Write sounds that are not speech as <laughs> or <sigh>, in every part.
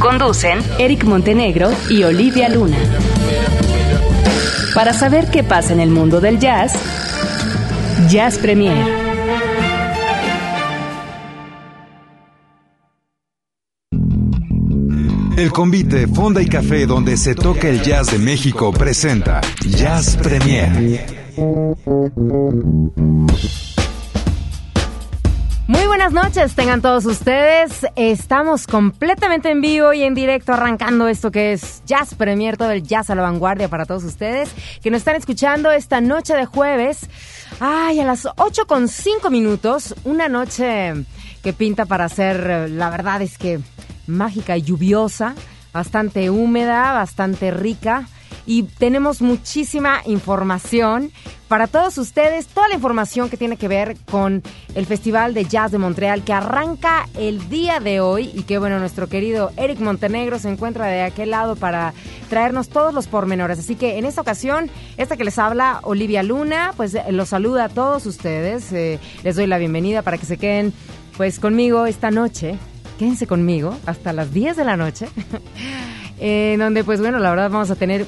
Conducen Eric Montenegro y Olivia Luna. Para saber qué pasa en el mundo del jazz, Jazz Premier. El convite Fonda y Café donde se toca el jazz de México presenta Jazz Premier. Muy buenas noches, tengan todos ustedes. Estamos completamente en vivo y en directo arrancando esto que es Jazz Premier, todo el jazz a la vanguardia para todos ustedes que nos están escuchando esta noche de jueves. Ay, a las 8 con 5 minutos, una noche que pinta para ser, la verdad es que mágica y lluviosa, bastante húmeda, bastante rica y tenemos muchísima información para todos ustedes, toda la información que tiene que ver con el Festival de Jazz de Montreal que arranca el día de hoy y que bueno, nuestro querido Eric Montenegro se encuentra de aquel lado para traernos todos los pormenores. Así que en esta ocasión, esta que les habla Olivia Luna, pues eh, los saluda a todos ustedes, eh, les doy la bienvenida para que se queden pues conmigo esta noche. Quédense conmigo hasta las 10 de la noche, <laughs> en donde pues bueno, la verdad vamos a tener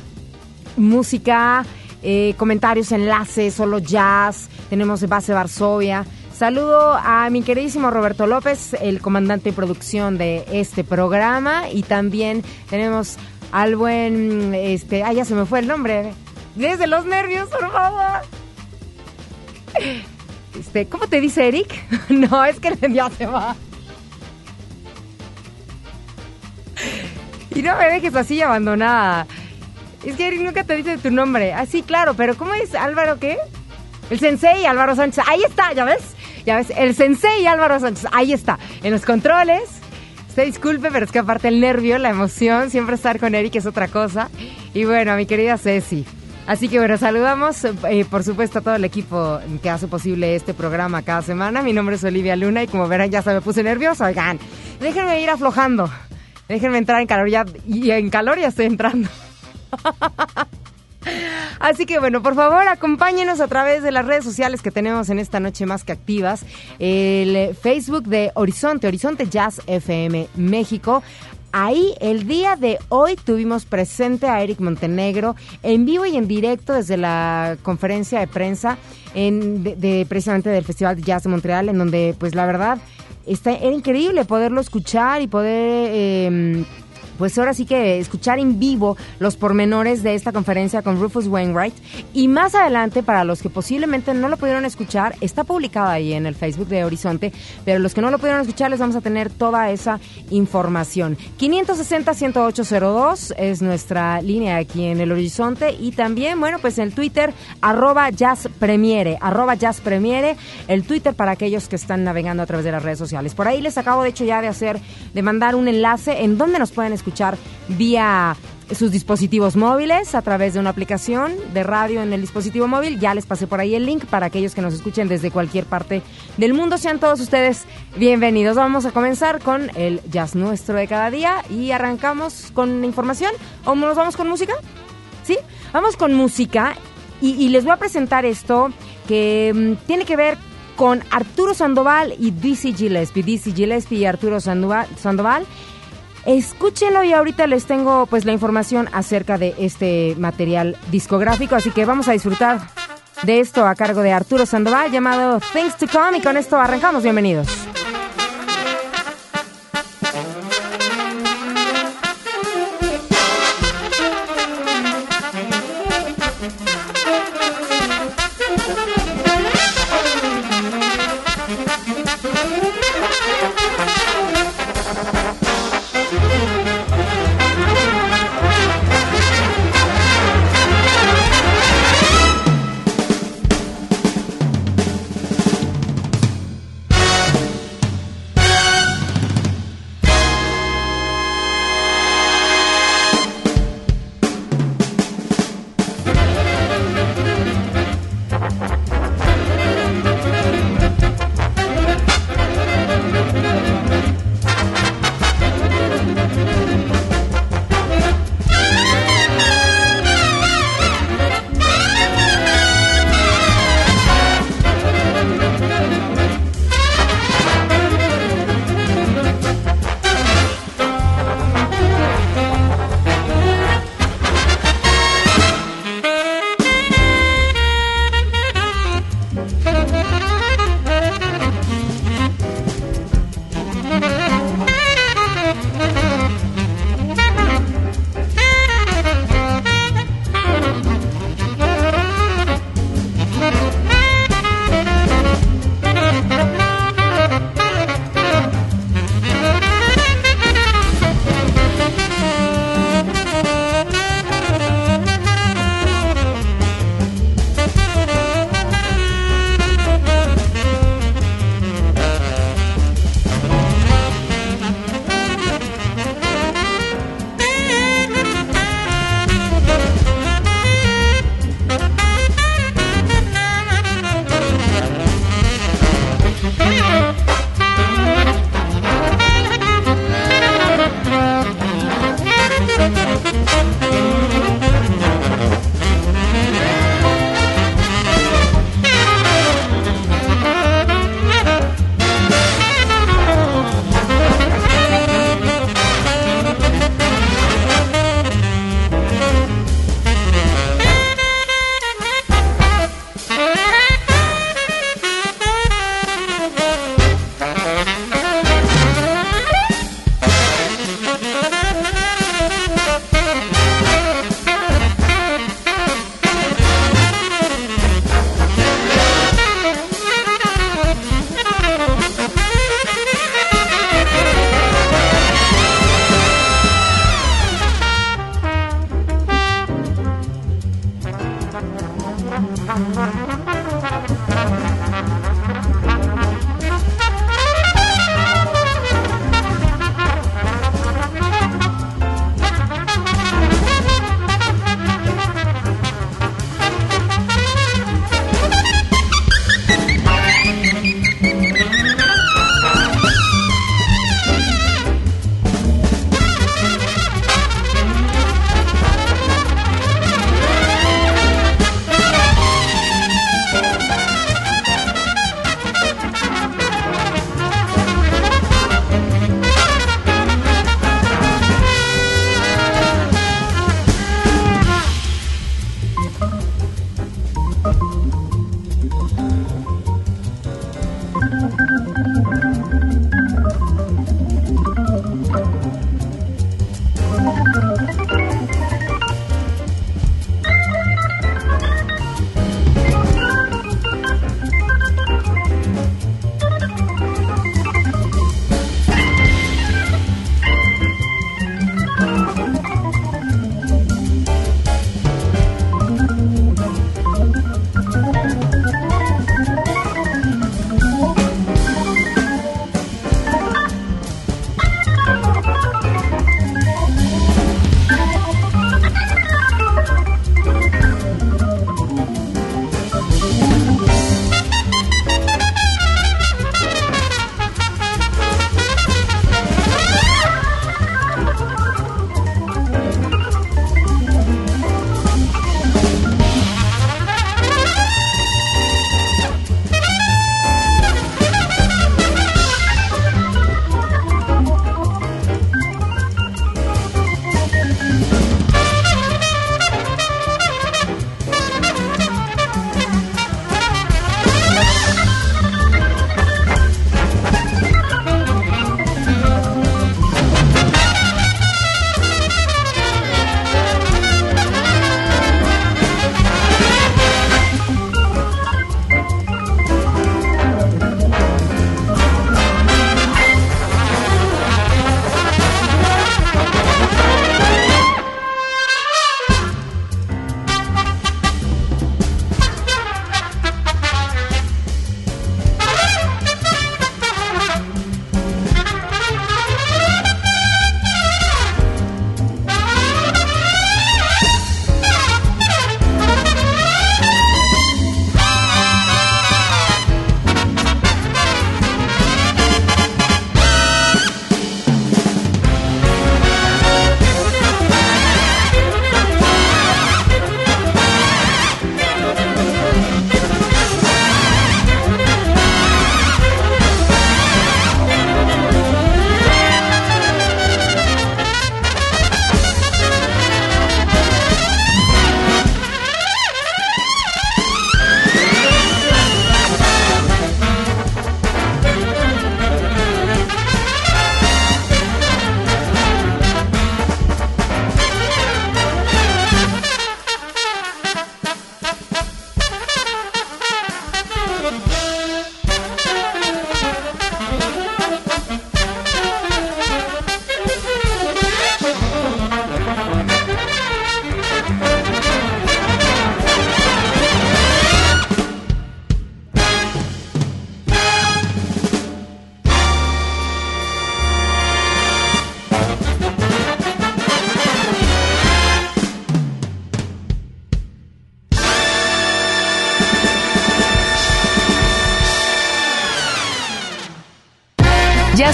música, eh, comentarios, enlaces, solo jazz, tenemos base Varsovia. Saludo a mi queridísimo Roberto López, el comandante de producción de este programa, y también tenemos al buen, este, ah, ya se me fue el nombre, desde los nervios, por. Este, ¿cómo te dice Eric? <laughs> no, es que <laughs> ya se va. Y no me dejes así abandonada. Es que Eric nunca te dice tu nombre. Ah, sí, claro, pero ¿cómo es Álvaro qué? El sensei Álvaro Sánchez. Ahí está, ¿ya ves? Ya ves, el sensei Álvaro Sánchez. Ahí está, en los controles. Usted disculpe, pero es que aparte el nervio, la emoción, siempre estar con Eric es otra cosa. Y bueno, a mi querida Ceci. Así que bueno, saludamos eh, por supuesto a todo el equipo que hace posible este programa cada semana. Mi nombre es Olivia Luna y como verán ya se me puse nervioso. Oigan, déjenme ir aflojando. Déjenme entrar en calor ya, y en calor ya estoy entrando. <laughs> Así que bueno, por favor acompáñenos a través de las redes sociales que tenemos en esta noche más que activas. El Facebook de Horizonte, Horizonte Jazz FM México. Ahí el día de hoy tuvimos presente a Eric Montenegro en vivo y en directo desde la conferencia de prensa en, precisamente del Festival de Jazz de Montreal, en donde pues la verdad está, era increíble poderlo escuchar y poder... Eh, pues ahora sí que escuchar en vivo los pormenores de esta conferencia con Rufus Wainwright. Y más adelante, para los que posiblemente no lo pudieron escuchar, está publicado ahí en el Facebook de Horizonte, pero los que no lo pudieron escuchar les vamos a tener toda esa información. 560-10802 es nuestra línea aquí en el Horizonte y también, bueno, pues el Twitter, arroba jazzpremiere, arroba jazzpremiere, el Twitter para aquellos que están navegando a través de las redes sociales. Por ahí les acabo de hecho ya de hacer, de mandar un enlace en donde nos pueden escuchar escuchar vía sus dispositivos móviles a través de una aplicación de radio en el dispositivo móvil. Ya les pasé por ahí el link para aquellos que nos escuchen desde cualquier parte del mundo. Sean todos ustedes bienvenidos. Vamos a comenzar con el jazz nuestro de cada día y arrancamos con información. ¿O nos vamos con música? ¿Sí? Vamos con música y, les voy a presentar esto que mm, tiene que ver con Arturo Sandoval y DC Gillespie. DC Gillespie y Arturo Sandoval. Sandoval Escúchenlo y ahorita les tengo pues la información acerca de este material discográfico, así que vamos a disfrutar de esto a cargo de Arturo Sandoval llamado Things to Come y con esto arrancamos. Bienvenidos.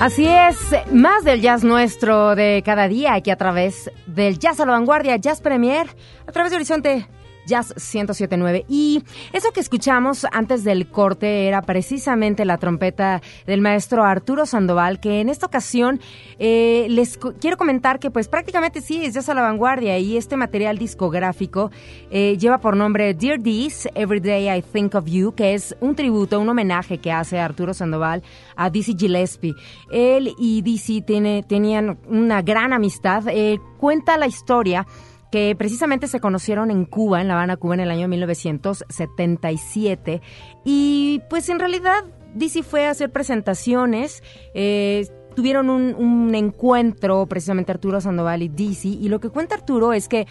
Así es, más del jazz nuestro de cada día aquí a través del Jazz a la Vanguardia, Jazz Premier, a través de Horizonte Jazz 1079. Y eso que escuchamos antes del corte era precisamente la trompeta del maestro Arturo Sandoval, que en esta ocasión eh, les quiero comentar que pues prácticamente sí, es Jazz a la Vanguardia y este material discográfico eh, lleva por nombre Dear Dees, Every Day I Think of You, que es un tributo, un homenaje que hace Arturo Sandoval a Dizzy Gillespie. Él y Dizzy tenían una gran amistad. Eh, cuenta la historia que precisamente se conocieron en Cuba, en La Habana, Cuba, en el año 1977. Y pues en realidad Dizzy fue a hacer presentaciones. Eh, tuvieron un, encuentro, precisamente Arturo Sandoval y Dizzy. Y lo que cuenta Arturo es que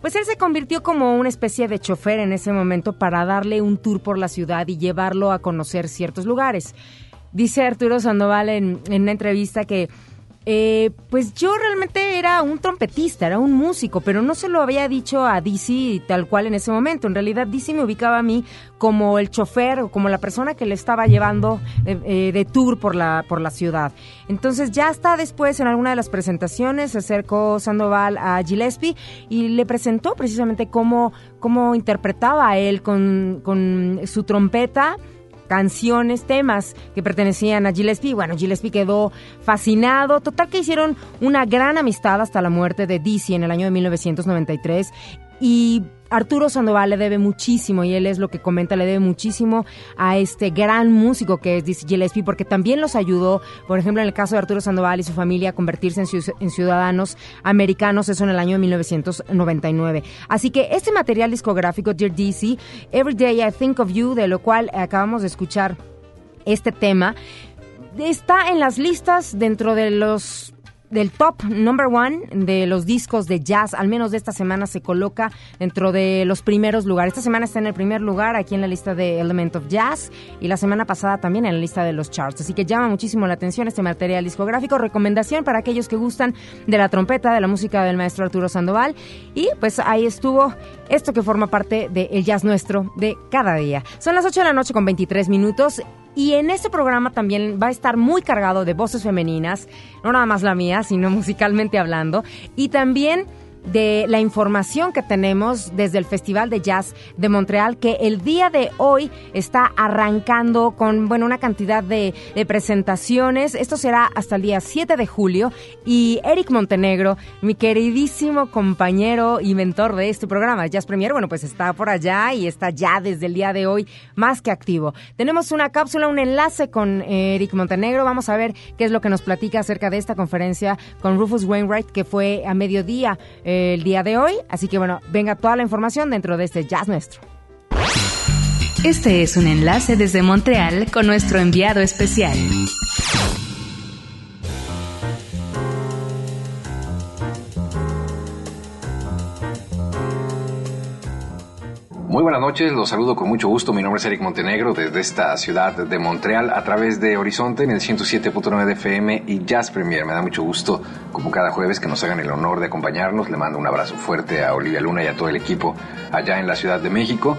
pues él se convirtió como una especie de chofer en ese momento para darle un tour por la ciudad y llevarlo a conocer ciertos lugares. Dice Arturo Sandoval en, en una entrevista que eh, pues yo realmente era un trompetista, era un músico, pero no se lo había dicho a Dizzy tal cual en ese momento. En realidad Dizzy me ubicaba a mí como el chofer o como la persona que le estaba llevando eh, eh, de tour por la, por la ciudad. Entonces ya está después en alguna de las presentaciones se acercó Sandoval a Gillespie y le presentó precisamente cómo, cómo interpretaba a él con, con su trompeta canciones, temas que pertenecían a Gillespie. Bueno, Gillespie quedó fascinado. Total que hicieron una gran amistad hasta la muerte de Dizzy en el año de 1993 y Arturo Sandoval le debe muchísimo, y él es lo que comenta, le debe muchísimo a este gran músico que es Dizzy Gillespie, porque también los ayudó, por ejemplo, en el caso de Arturo Sandoval y su familia, a convertirse en, ciudadanos americanos, eso en el año de 1999. Así que este material discográfico, Dear Dizzy, Every Day I Think of You, de lo cual acabamos de escuchar este tema, está en las listas dentro de los del top number one de los discos de jazz, al menos de esta semana, se coloca dentro de los primeros lugares. Esta semana está en el primer lugar aquí en la lista de Element of Jazz y la semana pasada también en la lista de los charts. Así que llama muchísimo la atención este material discográfico. Recomendación para aquellos que gustan de la trompeta, de la música del maestro Arturo Sandoval. Y pues ahí estuvo esto que forma parte del jazz nuestro de cada día. Son las 8 de la noche con 23 minutos. Y en este programa también va a estar muy cargado de voces femeninas, no nada más la mía, sino <laughs> musicalmente hablando. Y también de la información que tenemos desde el Festival de Jazz de Montreal, que el día de hoy está arrancando con bueno, una cantidad de, presentaciones. Esto será hasta el día 7 de julio. Y Eric Montenegro, mi queridísimo compañero y mentor de este programa, Jazz Premier, bueno, pues está por allá y está ya desde el día de hoy más que activo. Tenemos una cápsula, un enlace con Eric Montenegro. Vamos a ver qué es lo que nos platica acerca de esta conferencia con Rufus Wainwright, que fue a mediodía el día de hoy. Así que bueno, venga toda la información dentro de este Jazz Nuestro. Este es un enlace desde Montreal con nuestro enviado especial. Muy buenas noches, los saludo con mucho gusto. Mi nombre es Eric Montenegro desde esta ciudad de Montreal a través de Horizonte en el 107.9 de FM y Jazz Premier. Me da mucho gusto, como cada jueves, que nos hagan el honor de acompañarnos. Le mando un abrazo fuerte a Olivia Luna y a todo el equipo allá en la Ciudad de México.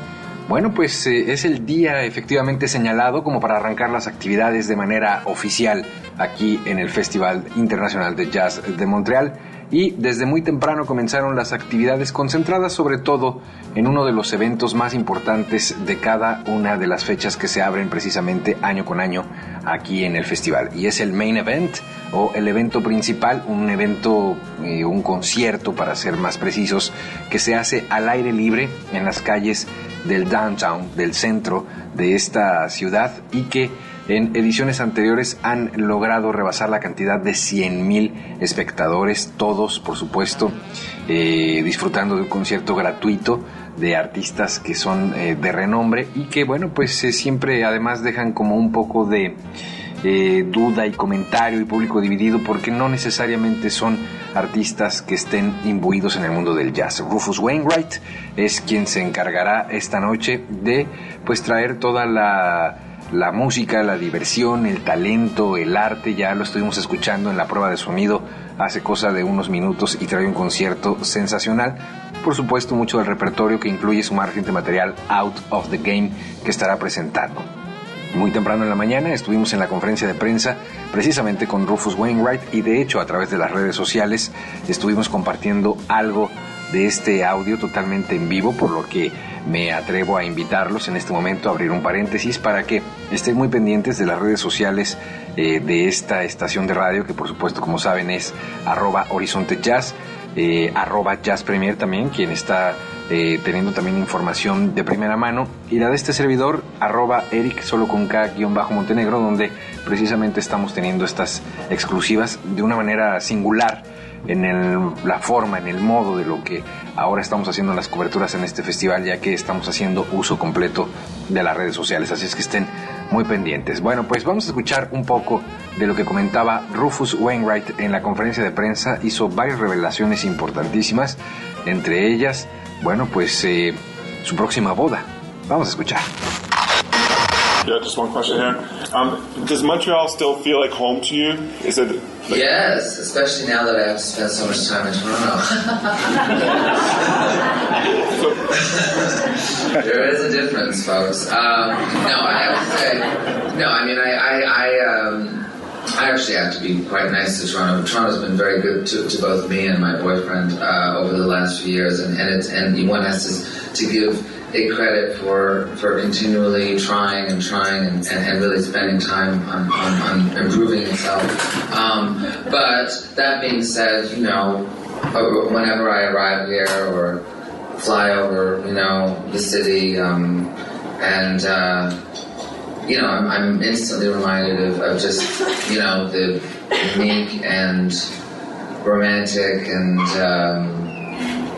Bueno, pues eh, es el día efectivamente señalado como para arrancar las actividades de manera oficial aquí en el Festival Internacional de Jazz de Montreal y desde muy temprano comenzaron las actividades concentradas sobre todo en uno de los eventos más importantes de cada una de las fechas que se abren precisamente año con año aquí en el festival y es el main event o el evento principal, un evento, eh, un concierto para ser más precisos, que se hace al aire libre en las calles del downtown, del centro de esta ciudad y que en ediciones anteriores han logrado rebasar la cantidad de 100.000 espectadores, todos por supuesto eh, disfrutando de un concierto gratuito de artistas que son eh, de renombre y que bueno pues eh, siempre además dejan como un poco de duda y comentario y público dividido porque no necesariamente son artistas que estén imbuidos en el mundo del jazz. Rufus Wainwright es quien se encargará esta noche de pues traer toda la la música, la diversión, el talento, el arte, ya lo estuvimos escuchando en la prueba de sonido hace cosa de unos minutos y trae un concierto sensacional. Por supuesto, mucho del repertorio que incluye su margen de material Out of the Game que estará presentando. Muy temprano en la mañana estuvimos en la conferencia de prensa precisamente con Rufus Wainwright y de hecho a través de las redes sociales estuvimos compartiendo algo de este audio totalmente en vivo, por lo que me atrevo a invitarlos en este momento a abrir un paréntesis para que estén muy pendientes de las redes sociales eh, de esta estación de radio, que por supuesto, como saben, es arroba horizonte jazz, eh, arroba jazz premier también, quien está eh, teniendo también información de primera mano, y la de este servidor, arroba eric solo con k bajo montenegro, donde precisamente estamos teniendo estas exclusivas de una manera singular en la forma, en el modo de lo que ahora estamos haciendo las coberturas en este festival, ya que estamos haciendo uso completo de las redes sociales. Así es que estén muy pendientes. Bueno, pues vamos a escuchar un poco de lo que comentaba Rufus Wainwright en la conferencia de prensa. Hizo varias revelaciones importantísimas, entre ellas, bueno, pues eh, su próxima boda. Vamos a escuchar. Um, does Montreal still feel like home to you? Is it? Yes, especially now that I have to spend so much time in Toronto. <laughs> there is a difference, folks. Um, no, I have to say, no. I mean, I, I, I, um, I actually have to be quite nice to Toronto. Toronto's been very good to, to both me and my boyfriend uh, over the last few years, and and, it's, and one has to to give a credit for for continually trying and trying and, and, and really spending time on, on, on improving itself. Um, but that being said, you know, uh, whenever I arrive here or fly over, you know, the city, um, and uh, you know, I'm, I'm instantly reminded of, of just you know the unique and romantic and um,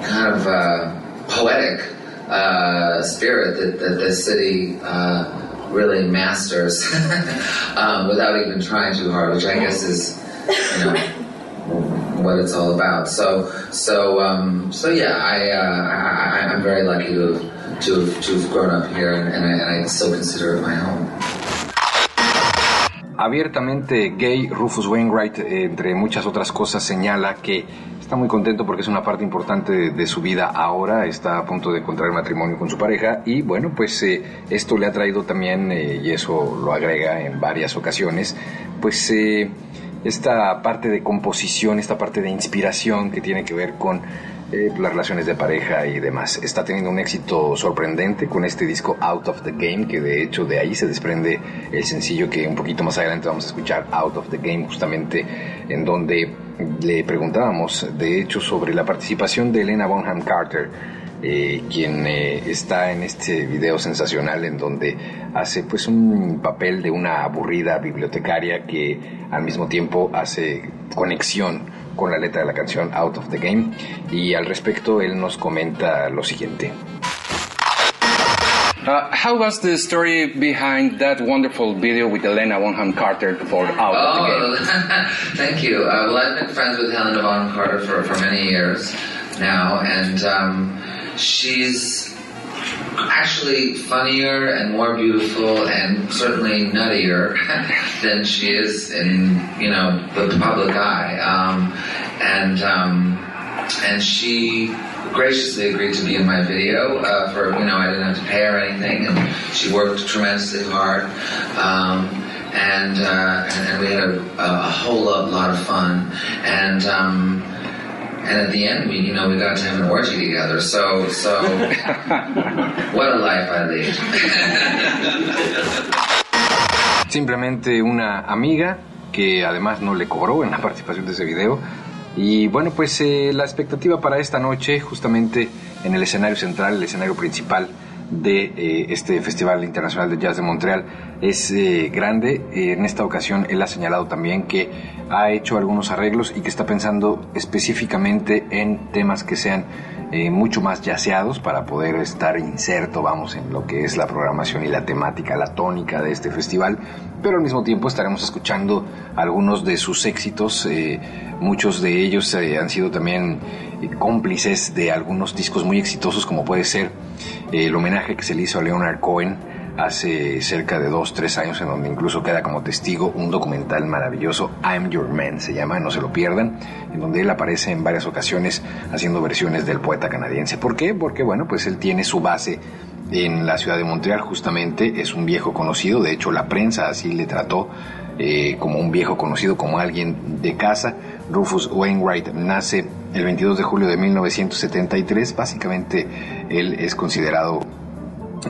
kind of uh, poetic uh, spirit that, that the city uh, really masters <laughs> um, without even trying too hard, which I guess is, you know, <laughs> what it's all about. So, so, um, so yeah, I, uh, I, I'm very lucky to have, to have, to have grown up here, and, and, I, and I still consider it my home. Abiertamente gay, Rufus Wainwright, entre muchas otras cosas, señala que está muy contento porque es una parte importante de, de, su vida ahora, está a punto de encontrar matrimonio con su pareja y bueno, pues eh, esto le ha traído también, eh, y eso lo agrega en varias ocasiones, pues eh, esta parte de composición, esta parte de inspiración que tiene que ver con eh, las relaciones de pareja y demás. Está teniendo un éxito sorprendente con este disco Out of the Game, que de hecho de ahí se desprende el sencillo que un poquito más adelante vamos a escuchar, Out of the Game, justamente en donde le preguntábamos, de hecho, sobre la participación de Elena Bonham Carter, eh, quien eh, está en este video sensacional en donde hace pues un papel de una aburrida bibliotecaria que al mismo tiempo hace conexión con la letra de la canción Out of the Game y al respecto él nos comenta lo siguiente. Uh, how was the story behind that wonderful video with Elena Bonham Carter for Out oh, of the Game? <laughs> thank you. Uh, well, I've been friends with Helena Bonham Carter for, for many years now, and um, she's actually funnier and more beautiful and certainly nuttier <laughs> than she is in you know the public eye. Um, and um, and she graciously agreed to be in my video uh, for you know I didn't have to pay her anything, and she worked tremendously hard. Um, and, uh, and and we had a, a whole lot, lot of fun, and um, and at the end, we you know we got to have an orgy together. So so, <laughs> what a life I lead. Simplemente una amiga que además no le cobró en la participación de ese video. Y bueno, pues eh, la expectativa para esta noche, justamente en el escenario central, el escenario principal de eh, este Festival Internacional de Jazz de Montreal, es eh, grande. en esta ocasión él ha señalado también que ha hecho algunos arreglos y que está pensando específicamente en temas que sean eh, mucho más yaceados para poder estar inserto, vamos, en lo que es la programación y la temática, la tónica de este festival, pero al mismo tiempo estaremos escuchando algunos de sus éxitos, eh, muchos de ellos eh, han sido también eh, cómplices de algunos discos muy exitosos como puede ser el homenaje que se le hizo a Leonard Cohen, hace cerca de dos, tres años, en donde incluso queda como testigo un documental maravilloso, I'm Your Man, se llama, no se lo pierdan, en donde él aparece en varias ocasiones haciendo versiones del poeta canadiense. ¿Por qué? Porque, bueno, pues él tiene su base en la ciudad de Montreal, justamente, es un viejo conocido, de hecho la prensa así le trató eh, como un viejo conocido, como alguien de casa. Rufus Wainwright nace el 22 de julio de 1973, básicamente él es considerado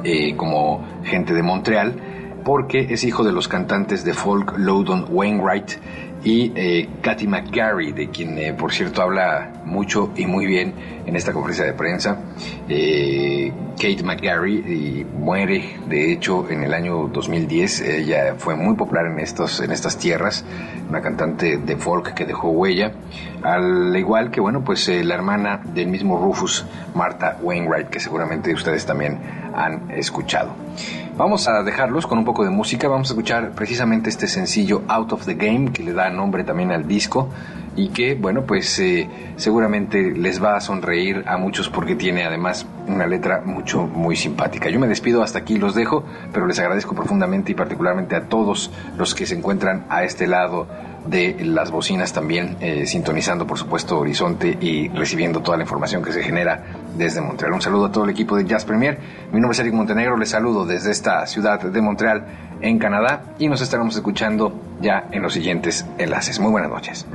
eh, como gente de Montreal, porque es hijo de los cantantes de folk Loudon Wainwright y eh, McGarry, de quien eh, por cierto habla mucho y muy bien en esta conferencia de prensa. Eh, Kate McGarry muere, de hecho, en el año 2010. Ella fue muy popular en, estos, en estas tierras, una cantante de folk que dejó huella. Al igual que, bueno, pues la hermana del mismo Rufus, Martha Wainwright, que seguramente ustedes también han escuchado. Vamos a dejarlos con un poco de música. Vamos a escuchar precisamente este sencillo Out of the Game, que le da nombre también al disco y que, bueno, pues eh, seguramente les va a sonreír a muchos porque tiene además una letra mucho, muy simpática. Yo me despido hasta aquí, los dejo, pero les agradezco profundamente y particularmente a todos los que se encuentran a este lado de las bocinas también, eh, sintonizando por supuesto Horizonte y recibiendo toda la información que se genera desde Montreal. Un saludo a todo el equipo de Jazz Premier. Mi nombre es Eric Montenegro, les saludo desde esta ciudad de Montreal en Canadá y nos estaremos escuchando ya en los siguientes enlaces. Muy buenas noches.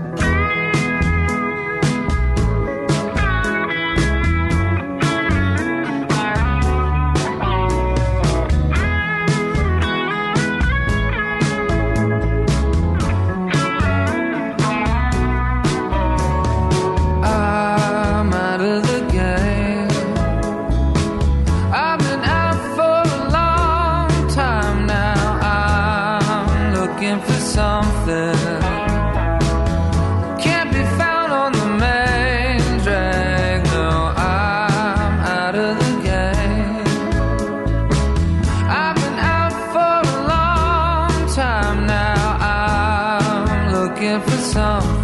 song.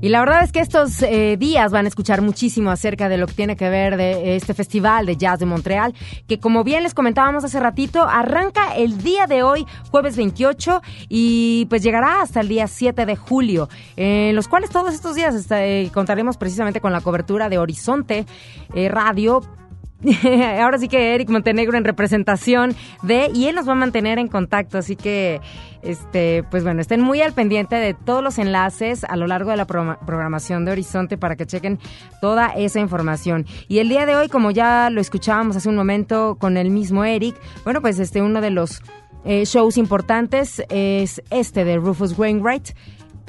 Y la verdad es que estos eh, días van a escuchar muchísimo acerca de lo que tiene que ver de este festival de jazz de Montreal, que como bien les comentábamos hace ratito, arranca el día de hoy, jueves 28, y pues llegará hasta el día 7 de julio, en los cuales todos estos días este, contaremos precisamente con la cobertura de Horizonte eh, Radio. <laughs> Ahora sí que Eric Montenegro en representación de y él nos va a mantener en contacto, así que este pues bueno, estén muy al pendiente de todos los enlaces a lo largo de la programación de Horizonte para que chequen toda esa información. Y el día de hoy, como ya lo escuchábamos hace un momento con el mismo Eric, bueno, pues este uno de los eh, shows importantes es este de Rufus Wainwright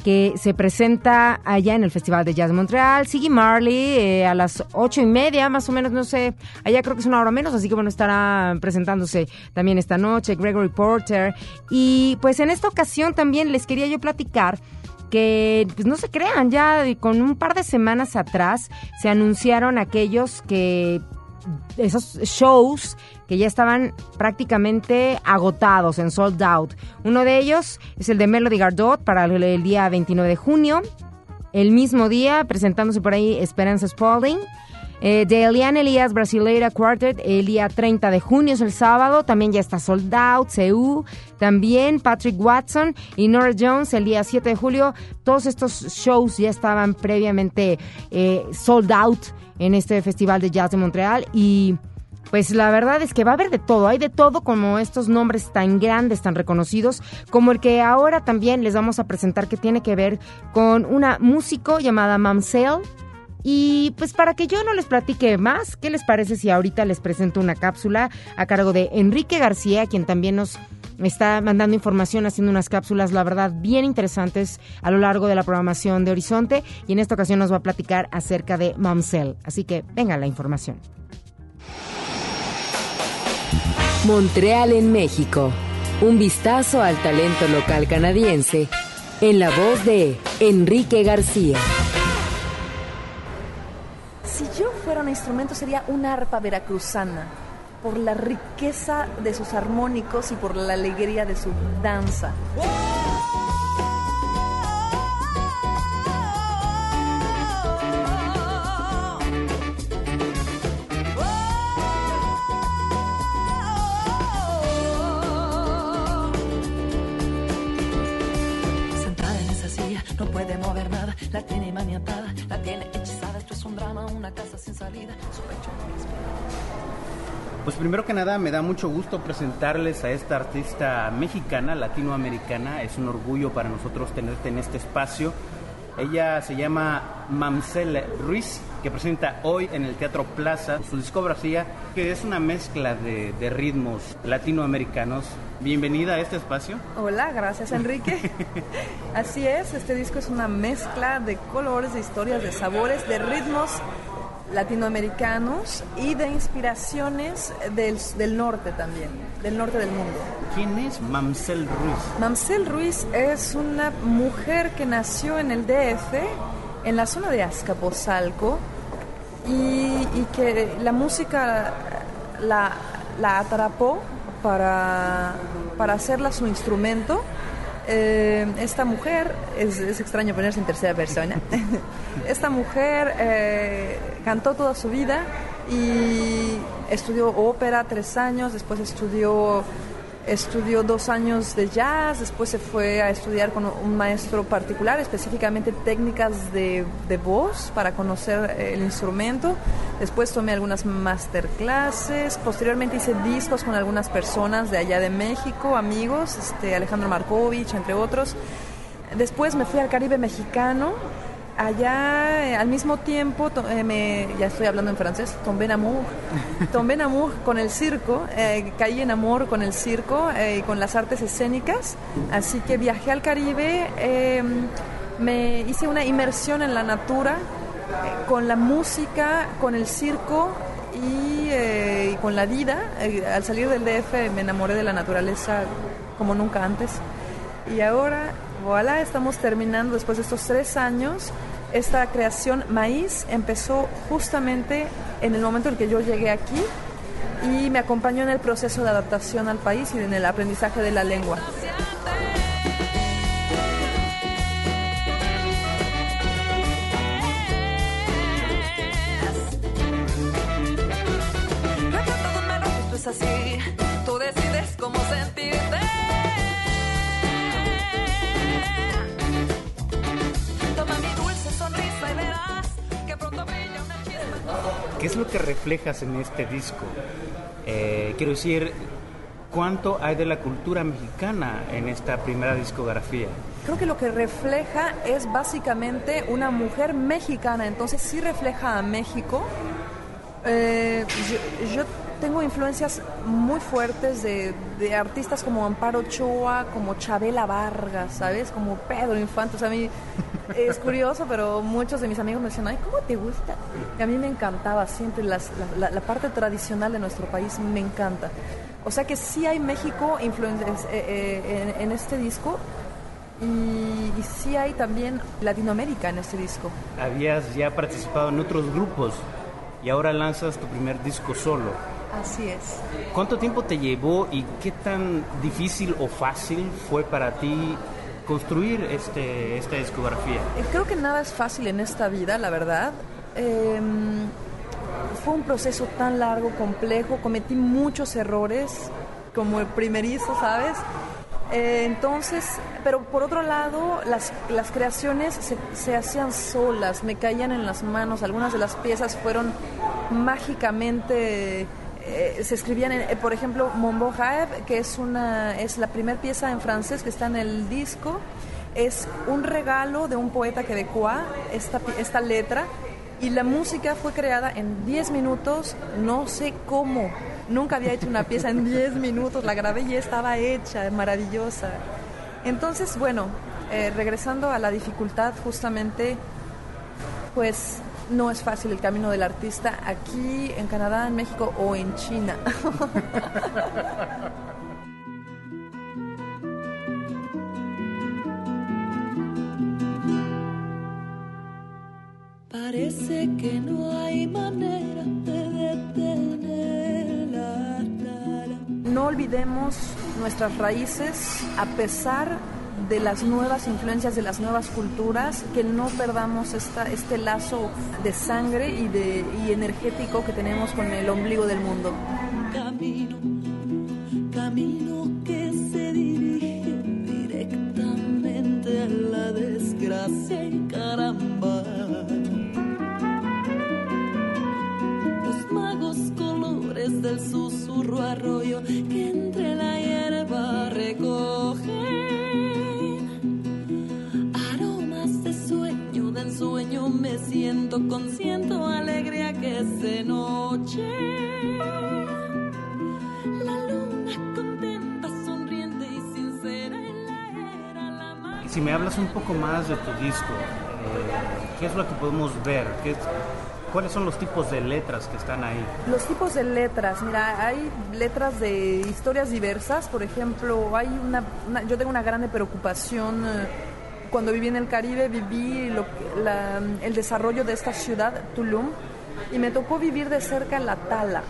que se presenta allá en el Festival de Jazz Montreal. Siggy Marley eh, a las ocho y media, más o menos, no sé, allá creo que es una hora menos, así que bueno, estará presentándose también esta noche Gregory Porter. Y pues en esta ocasión también les quería yo platicar que pues no se crean, ya con un par de semanas atrás se anunciaron aquellos que esos shows que ya estaban prácticamente agotados en sold out. Uno de ellos es el de Melody Gardot para el, día 29 de junio. El mismo día, presentándose por ahí Esperanza Spalding. Eh, de Eliane Elias Brasileira Quartet el día 30 de junio es el sábado, también ya está sold out, CU, también Patrick Watson y Nora Jones el día 7 de julio. Todos estos shows ya estaban previamente eh, sold out en este Festival de Jazz de Montreal y pues la verdad es que va a haber de todo, hay de todo como estos nombres tan grandes, tan reconocidos, como el que ahora también les vamos a presentar que tiene que ver con una músico llamada Mamselle. Y pues para que yo no les platique más, ¿qué les parece si ahorita les presento una cápsula a cargo de Enrique García, quien también nos está mandando información, haciendo unas cápsulas, la verdad, bien interesantes a lo largo de la programación de Horizonte y en esta ocasión nos va a platicar acerca de Mamsel. Así que venga la información. Montreal en México. Un vistazo al talento local canadiense en la voz de Enrique García. Si yo fuera un instrumento sería una arpa veracruzana, por la riqueza de sus armónicos y por la alegría de su danza. Sentada en esa silla, no puede mover nada, la tiene maniatada, la tiene hechizada, es un drama, una casa sin salida, su. Pues primero que nada me da mucho gusto presentarles a esta artista mexicana, latinoamericana. Es un orgullo para nosotros tenerte en este espacio. Ella se llama Mamsel Ruiz, que presenta hoy en el Teatro Plaza su discografía, que es una mezcla de, de ritmos latinoamericanos. Bienvenida a este espacio. Hola, gracias Enrique. <laughs> Así es, este disco es una mezcla de colores, de historias, de sabores, de ritmos latinoamericanos y de inspiraciones del, del norte también, del norte del mundo. ¿Quién es Mamsel Ruiz? Mamsel Ruiz es una mujer que nació en el DF, en la zona de Azcapotzalco, y, y que la música la, la atrapó para, para hacerla su instrumento. Eh, esta mujer, es, es, extraño ponerse en tercera persona, <laughs> esta mujer eh, cantó toda su vida y estudió ópera tres años, después estudió, estudió dos años de jazz, después se fue a estudiar con un maestro particular, específicamente técnicas de, de voz para conocer el instrumento. Después tomé algunas masterclasses, posteriormente hice discos con algunas personas de allá de México, amigos, este, Alejandro Markovich, entre otros. Después me fui al Caribe mexicano, allá eh, al mismo tiempo, eh, me, ya estoy hablando en francés, tombé en amour, <laughs> tombé en amour con el circo, eh, caí en amor con el circo y con las artes escénicas, así que viajé al Caribe, me hice una inmersión en la natura, con la música, con el circo y, y con la vida. al salir del DF me enamoré de la naturaleza como nunca antes. Y ahora, voilà, estamos terminando después de estos tres años. Esta creación Maíz empezó justamente en el momento en que yo llegué aquí y me acompañó en el proceso de adaptación al país y en el aprendizaje de la lengua. Así, ¿Qué es lo que reflejas en este disco? Eh, quiero decir, ¿cuánto hay de la cultura mexicana en esta primera discografía? Creo que lo que refleja es básicamente una mujer mexicana, entonces sí refleja a México. Eh, yo, tengo influencias muy fuertes de, artistas como Amparo Ochoa, como Chabela Vargas, ¿sabes? Como Pedro Infante. O sea, a mí es curioso, pero muchos de mis amigos me decían, ay, ¿cómo te gusta? Y a mí me encantaba siempre la, parte tradicional de nuestro país, me encanta. O sea que sí hay México influencias eh, eh, en, en, este disco. Y, y sí hay también Latinoamérica en este disco. Habías ya participado en otros grupos y ahora lanzas tu primer disco solo. Así es. ¿Cuánto tiempo te llevó y qué tan difícil o fácil fue para ti construir este, esta discografía? Creo que nada es fácil en esta vida, la verdad. Eh, fue un proceso tan largo, complejo, cometí muchos errores, como el primerizo, ¿sabes? Eh, entonces, pero por otro lado, las, las creaciones se, se, hacían solas, me caían en las manos, algunas de las piezas fueron mágicamente, eh, se escribían, en, eh, por ejemplo, Mon Rêve, que es, una, es la primera pieza en francés que está en el disco, es un regalo de un poeta quebecois, esta, esta letra, Y la música fue creada en 10 minutos, no sé cómo. Nunca había hecho una pieza en 10 minutos, la grabé y estaba hecha, maravillosa. Entonces, bueno, eh, regresando a la dificultad, justamente, pues no es fácil el camino del artista aquí en Canadá, en México o en China. <laughs> Parece que no hay manera de detenerla. No olvidemos nuestras raíces a pesar de las nuevas influencias, de las nuevas culturas, que no perdamos esta, este lazo de sangre y, de, y energético que tenemos con el ombligo del mundo. Camino, camino que se dirige directamente a la desgracia y caramba. Los magos colores del susurro arroyo que entre la hierba recogen sueño, me siento consciente, alegría que se noche. La luna contenta, sonriente y sincera en la era la. Y si me hablas un poco más de tu disco, eh, ¿qué es lo que podemos ver? ¿Qué es- ¿Cuáles son los tipos de letras que están ahí? Los tipos de letras, mira, hay letras de historias diversas, por ejemplo, hay una, una- yo tengo una grande preocupación. Cuando viví en el Caribe, viví el desarrollo de esta ciudad, Tulum, y me tocó vivir de cerca la tala,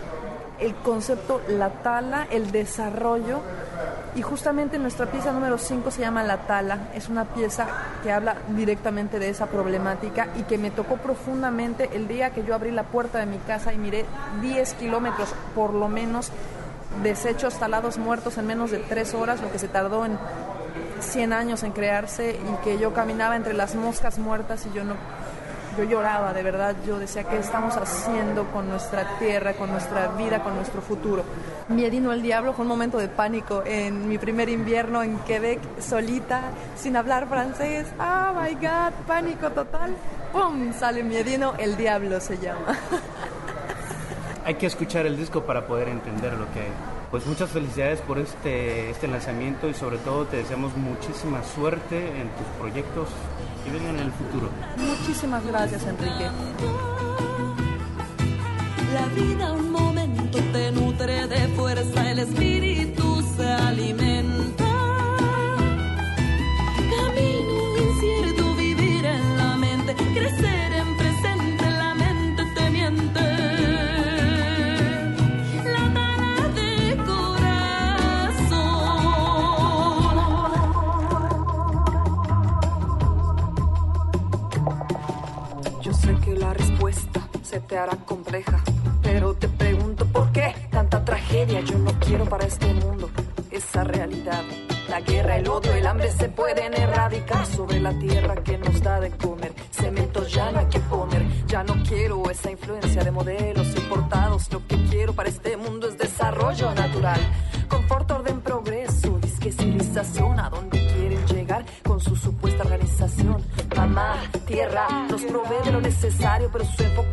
el concepto la tala, el desarrollo, y justamente nuestra pieza número 5 se llama La Tala, es una pieza que habla directamente de esa problemática y que me tocó profundamente el día que yo abrí la puerta de mi casa y miré 10 kilómetros por lo menos desechos talados muertos en menos de 3 horas, lo que se tardó en 100 años en crearse y que yo caminaba entre las moscas muertas y yo no yo lloraba de verdad, yo decía qué estamos haciendo con nuestra tierra, con nuestra vida, con nuestro futuro. Miedino el diablo fue un momento de pánico en mi primer invierno en Quebec, solita, sin hablar francés. Oh my god, pánico total. ¡Pum! Sale Miedino el diablo se llama. <laughs> Hay que escuchar el disco para poder entender lo que hay. Pues muchas felicidades por este, este lanzamiento y sobre todo te deseamos muchísima suerte en tus proyectos que vengan en el futuro. Muchísimas gracias, Enrique. La vida un momento te nutre de fuerza, el espíritu se alimenta. Camino incierto, quiero para este mundo esa realidad. La guerra, el odio, el hambre se pueden erradicar sobre la tierra que nos da de comer. Cementos ya no hay que poner, ya no quiero esa influencia de modelos importados. Lo que quiero para este mundo es desarrollo natural. Confort, orden, progreso, disque civilización, a dónde quieren llegar con su supuesta organización. Mamá, tierra, nos provee de lo necesario, pero su enfoque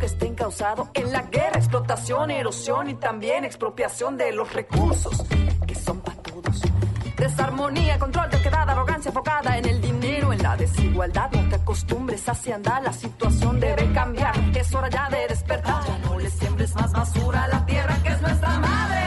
en la guerra, explotación, erosión y también expropiación de los recursos que son para todos. Desarmonía, control, terquedad, arrogancia enfocada en el dinero, en la desigualdad. No te acostumbres así anda, la situación debe cambiar. Es hora ya de despertar. No le siembres más basura a la tierra que es nuestra madre.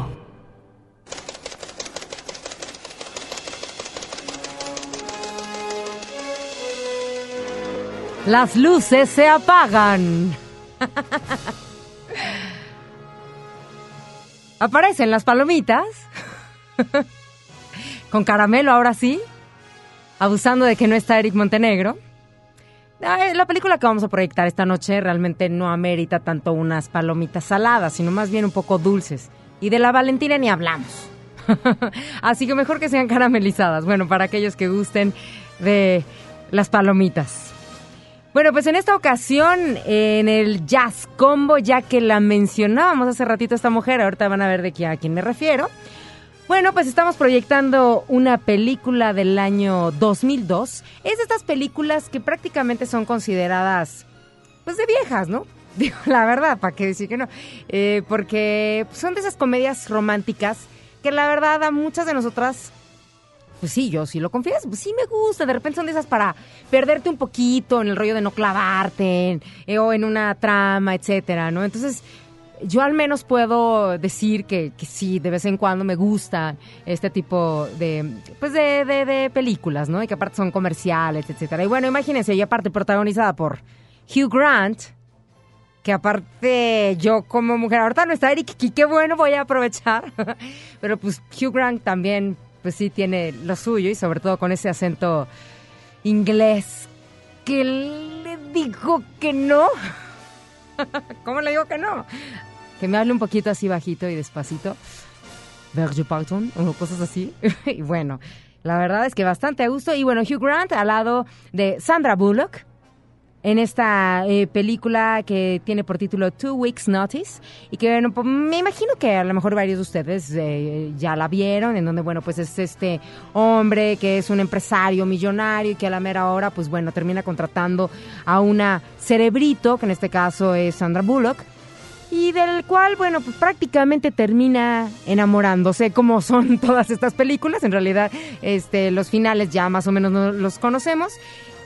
Las luces se apagan. Aparecen las palomitas. Con caramelo ahora sí. Abusando de que no está Eric Montenegro. Ay, La película que vamos a proyectar esta noche realmente no amerita tanto unas palomitas saladas, sino más bien un poco dulces. Y de la Valentina ni hablamos. <laughs> Así que mejor que sean caramelizadas. Bueno, para aquellos que gusten de las palomitas. Bueno, pues en esta ocasión, en el Jazz Combo, ya que la mencionábamos hace ratito esta mujer, ahorita van a ver de a quién me refiero. Bueno, pues estamos proyectando una película del año 2002. Es de estas películas que prácticamente son consideradas, pues de viejas, ¿no? <laughs> Digo, la verdad, ¿para qué decir que no? Eh, porque son de esas comedias románticas que la verdad a muchas de nosotras pues sí, yo sí lo confieso, pues sí me gusta, de repente son de esas para perderte un poquito en el rollo de no clavarte eh, o en una trama, etcétera, ¿no? Entonces, yo al menos puedo decir que, sí, de vez en cuando me gusta este tipo de, pues de, de, de películas, ¿no? Y que aparte son comerciales, etcétera. Y bueno, imagínense, y aparte protagonizada por Hugh Grant, que aparte yo como mujer, ahorita no está Eric, qué bueno, voy a aprovechar. <laughs> Pero pues Hugh Grant también, pues sí tiene lo suyo y sobre todo con ese acento inglés que le digo que no. <laughs> ¿Cómo le digo que no? Que me hable un poquito así bajito y despacito. Berge Parton o cosas así. <laughs> y bueno, la verdad es que bastante a gusto. Y bueno, Hugh Grant al lado de Sandra Bullock en esta eh, película que tiene por título Two Weeks Notice y que bueno, pues, me imagino que a lo mejor varios de ustedes eh, ya la vieron, en donde bueno, pues es este hombre que es un empresario millonario y que a la mera hora pues bueno, termina contratando a una cerebrito, que en este caso es Sandra Bullock, y del cual, bueno, pues prácticamente termina enamorándose, como son <laughs> todas estas películas. En realidad, este, los finales ya más o menos no los conocemos.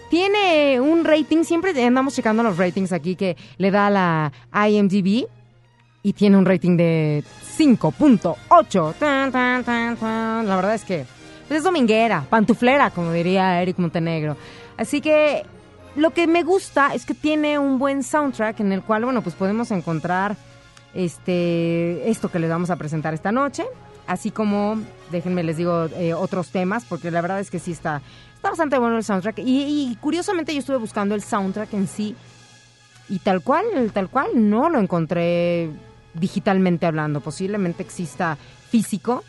Tiene un rating, siempre andamos checando los ratings aquí que le da la IMDb y tiene un rating de 5.8. Tan, tan, tan, tan. La verdad es que es dominguera, pantuflera, como diría Eric Montenegro. Así que lo que me gusta es que tiene un buen soundtrack en el cual, bueno, pues podemos encontrar este esto que les vamos a presentar esta noche, así como, déjenme les digo eh, otros temas, porque la verdad es que sí está, bastante bueno el soundtrack. Y, curiosamente yo estuve buscando el soundtrack en sí y tal cual, tal cual, no lo encontré digitalmente hablando. Posiblemente exista físico.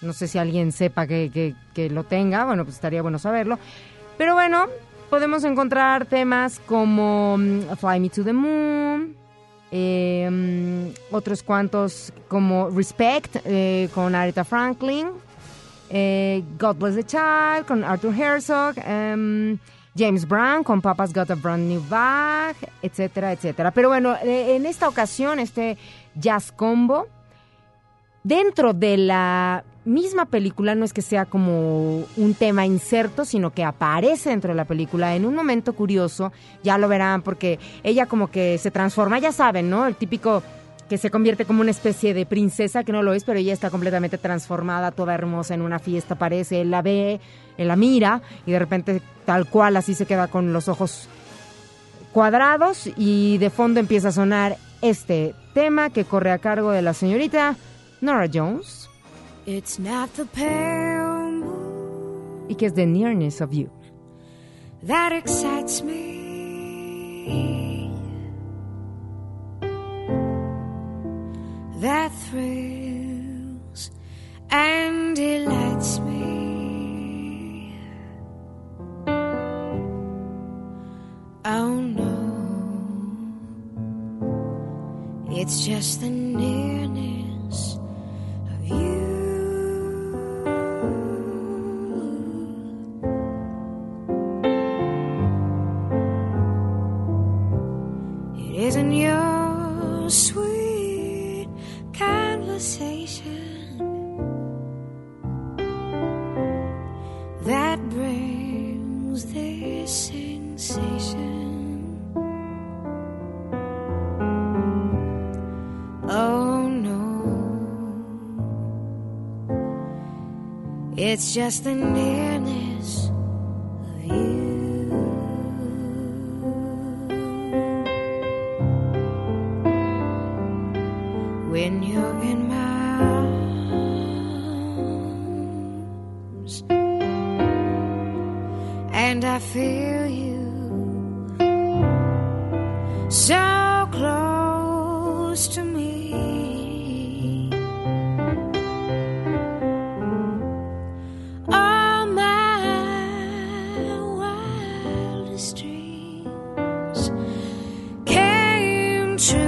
No sé si alguien sepa que lo tenga. Bueno, pues estaría bueno saberlo. Pero bueno, podemos encontrar temas como mm, Fly Me to the Moon. eh, mm, otros cuantos como Respect eh, con Aretha Franklin. Eh, God Bless the Child con Arthur Herzog. em, James Brown con Papa's Got a Brand New Bag, etcétera, etcétera. Pero bueno, eh, en esta ocasión, este jazz combo, dentro de la misma película, no es que sea como un tema inserto, sino que aparece dentro de la película en un momento curioso, ya lo verán, porque ella como que se transforma, ya saben, ¿no? El típico que se convierte como una especie de princesa, que no lo es, pero ella está completamente transformada, toda hermosa en una fiesta, parece, él la ve, él la mira, y de repente tal cual así se queda con los ojos cuadrados y de fondo empieza a sonar este tema que corre a cargo de la señorita Nora Jones It's not the pale y que es The Nearness of You. that excites me. That thrills and delights me. Oh no, it's just the you. just an air. true.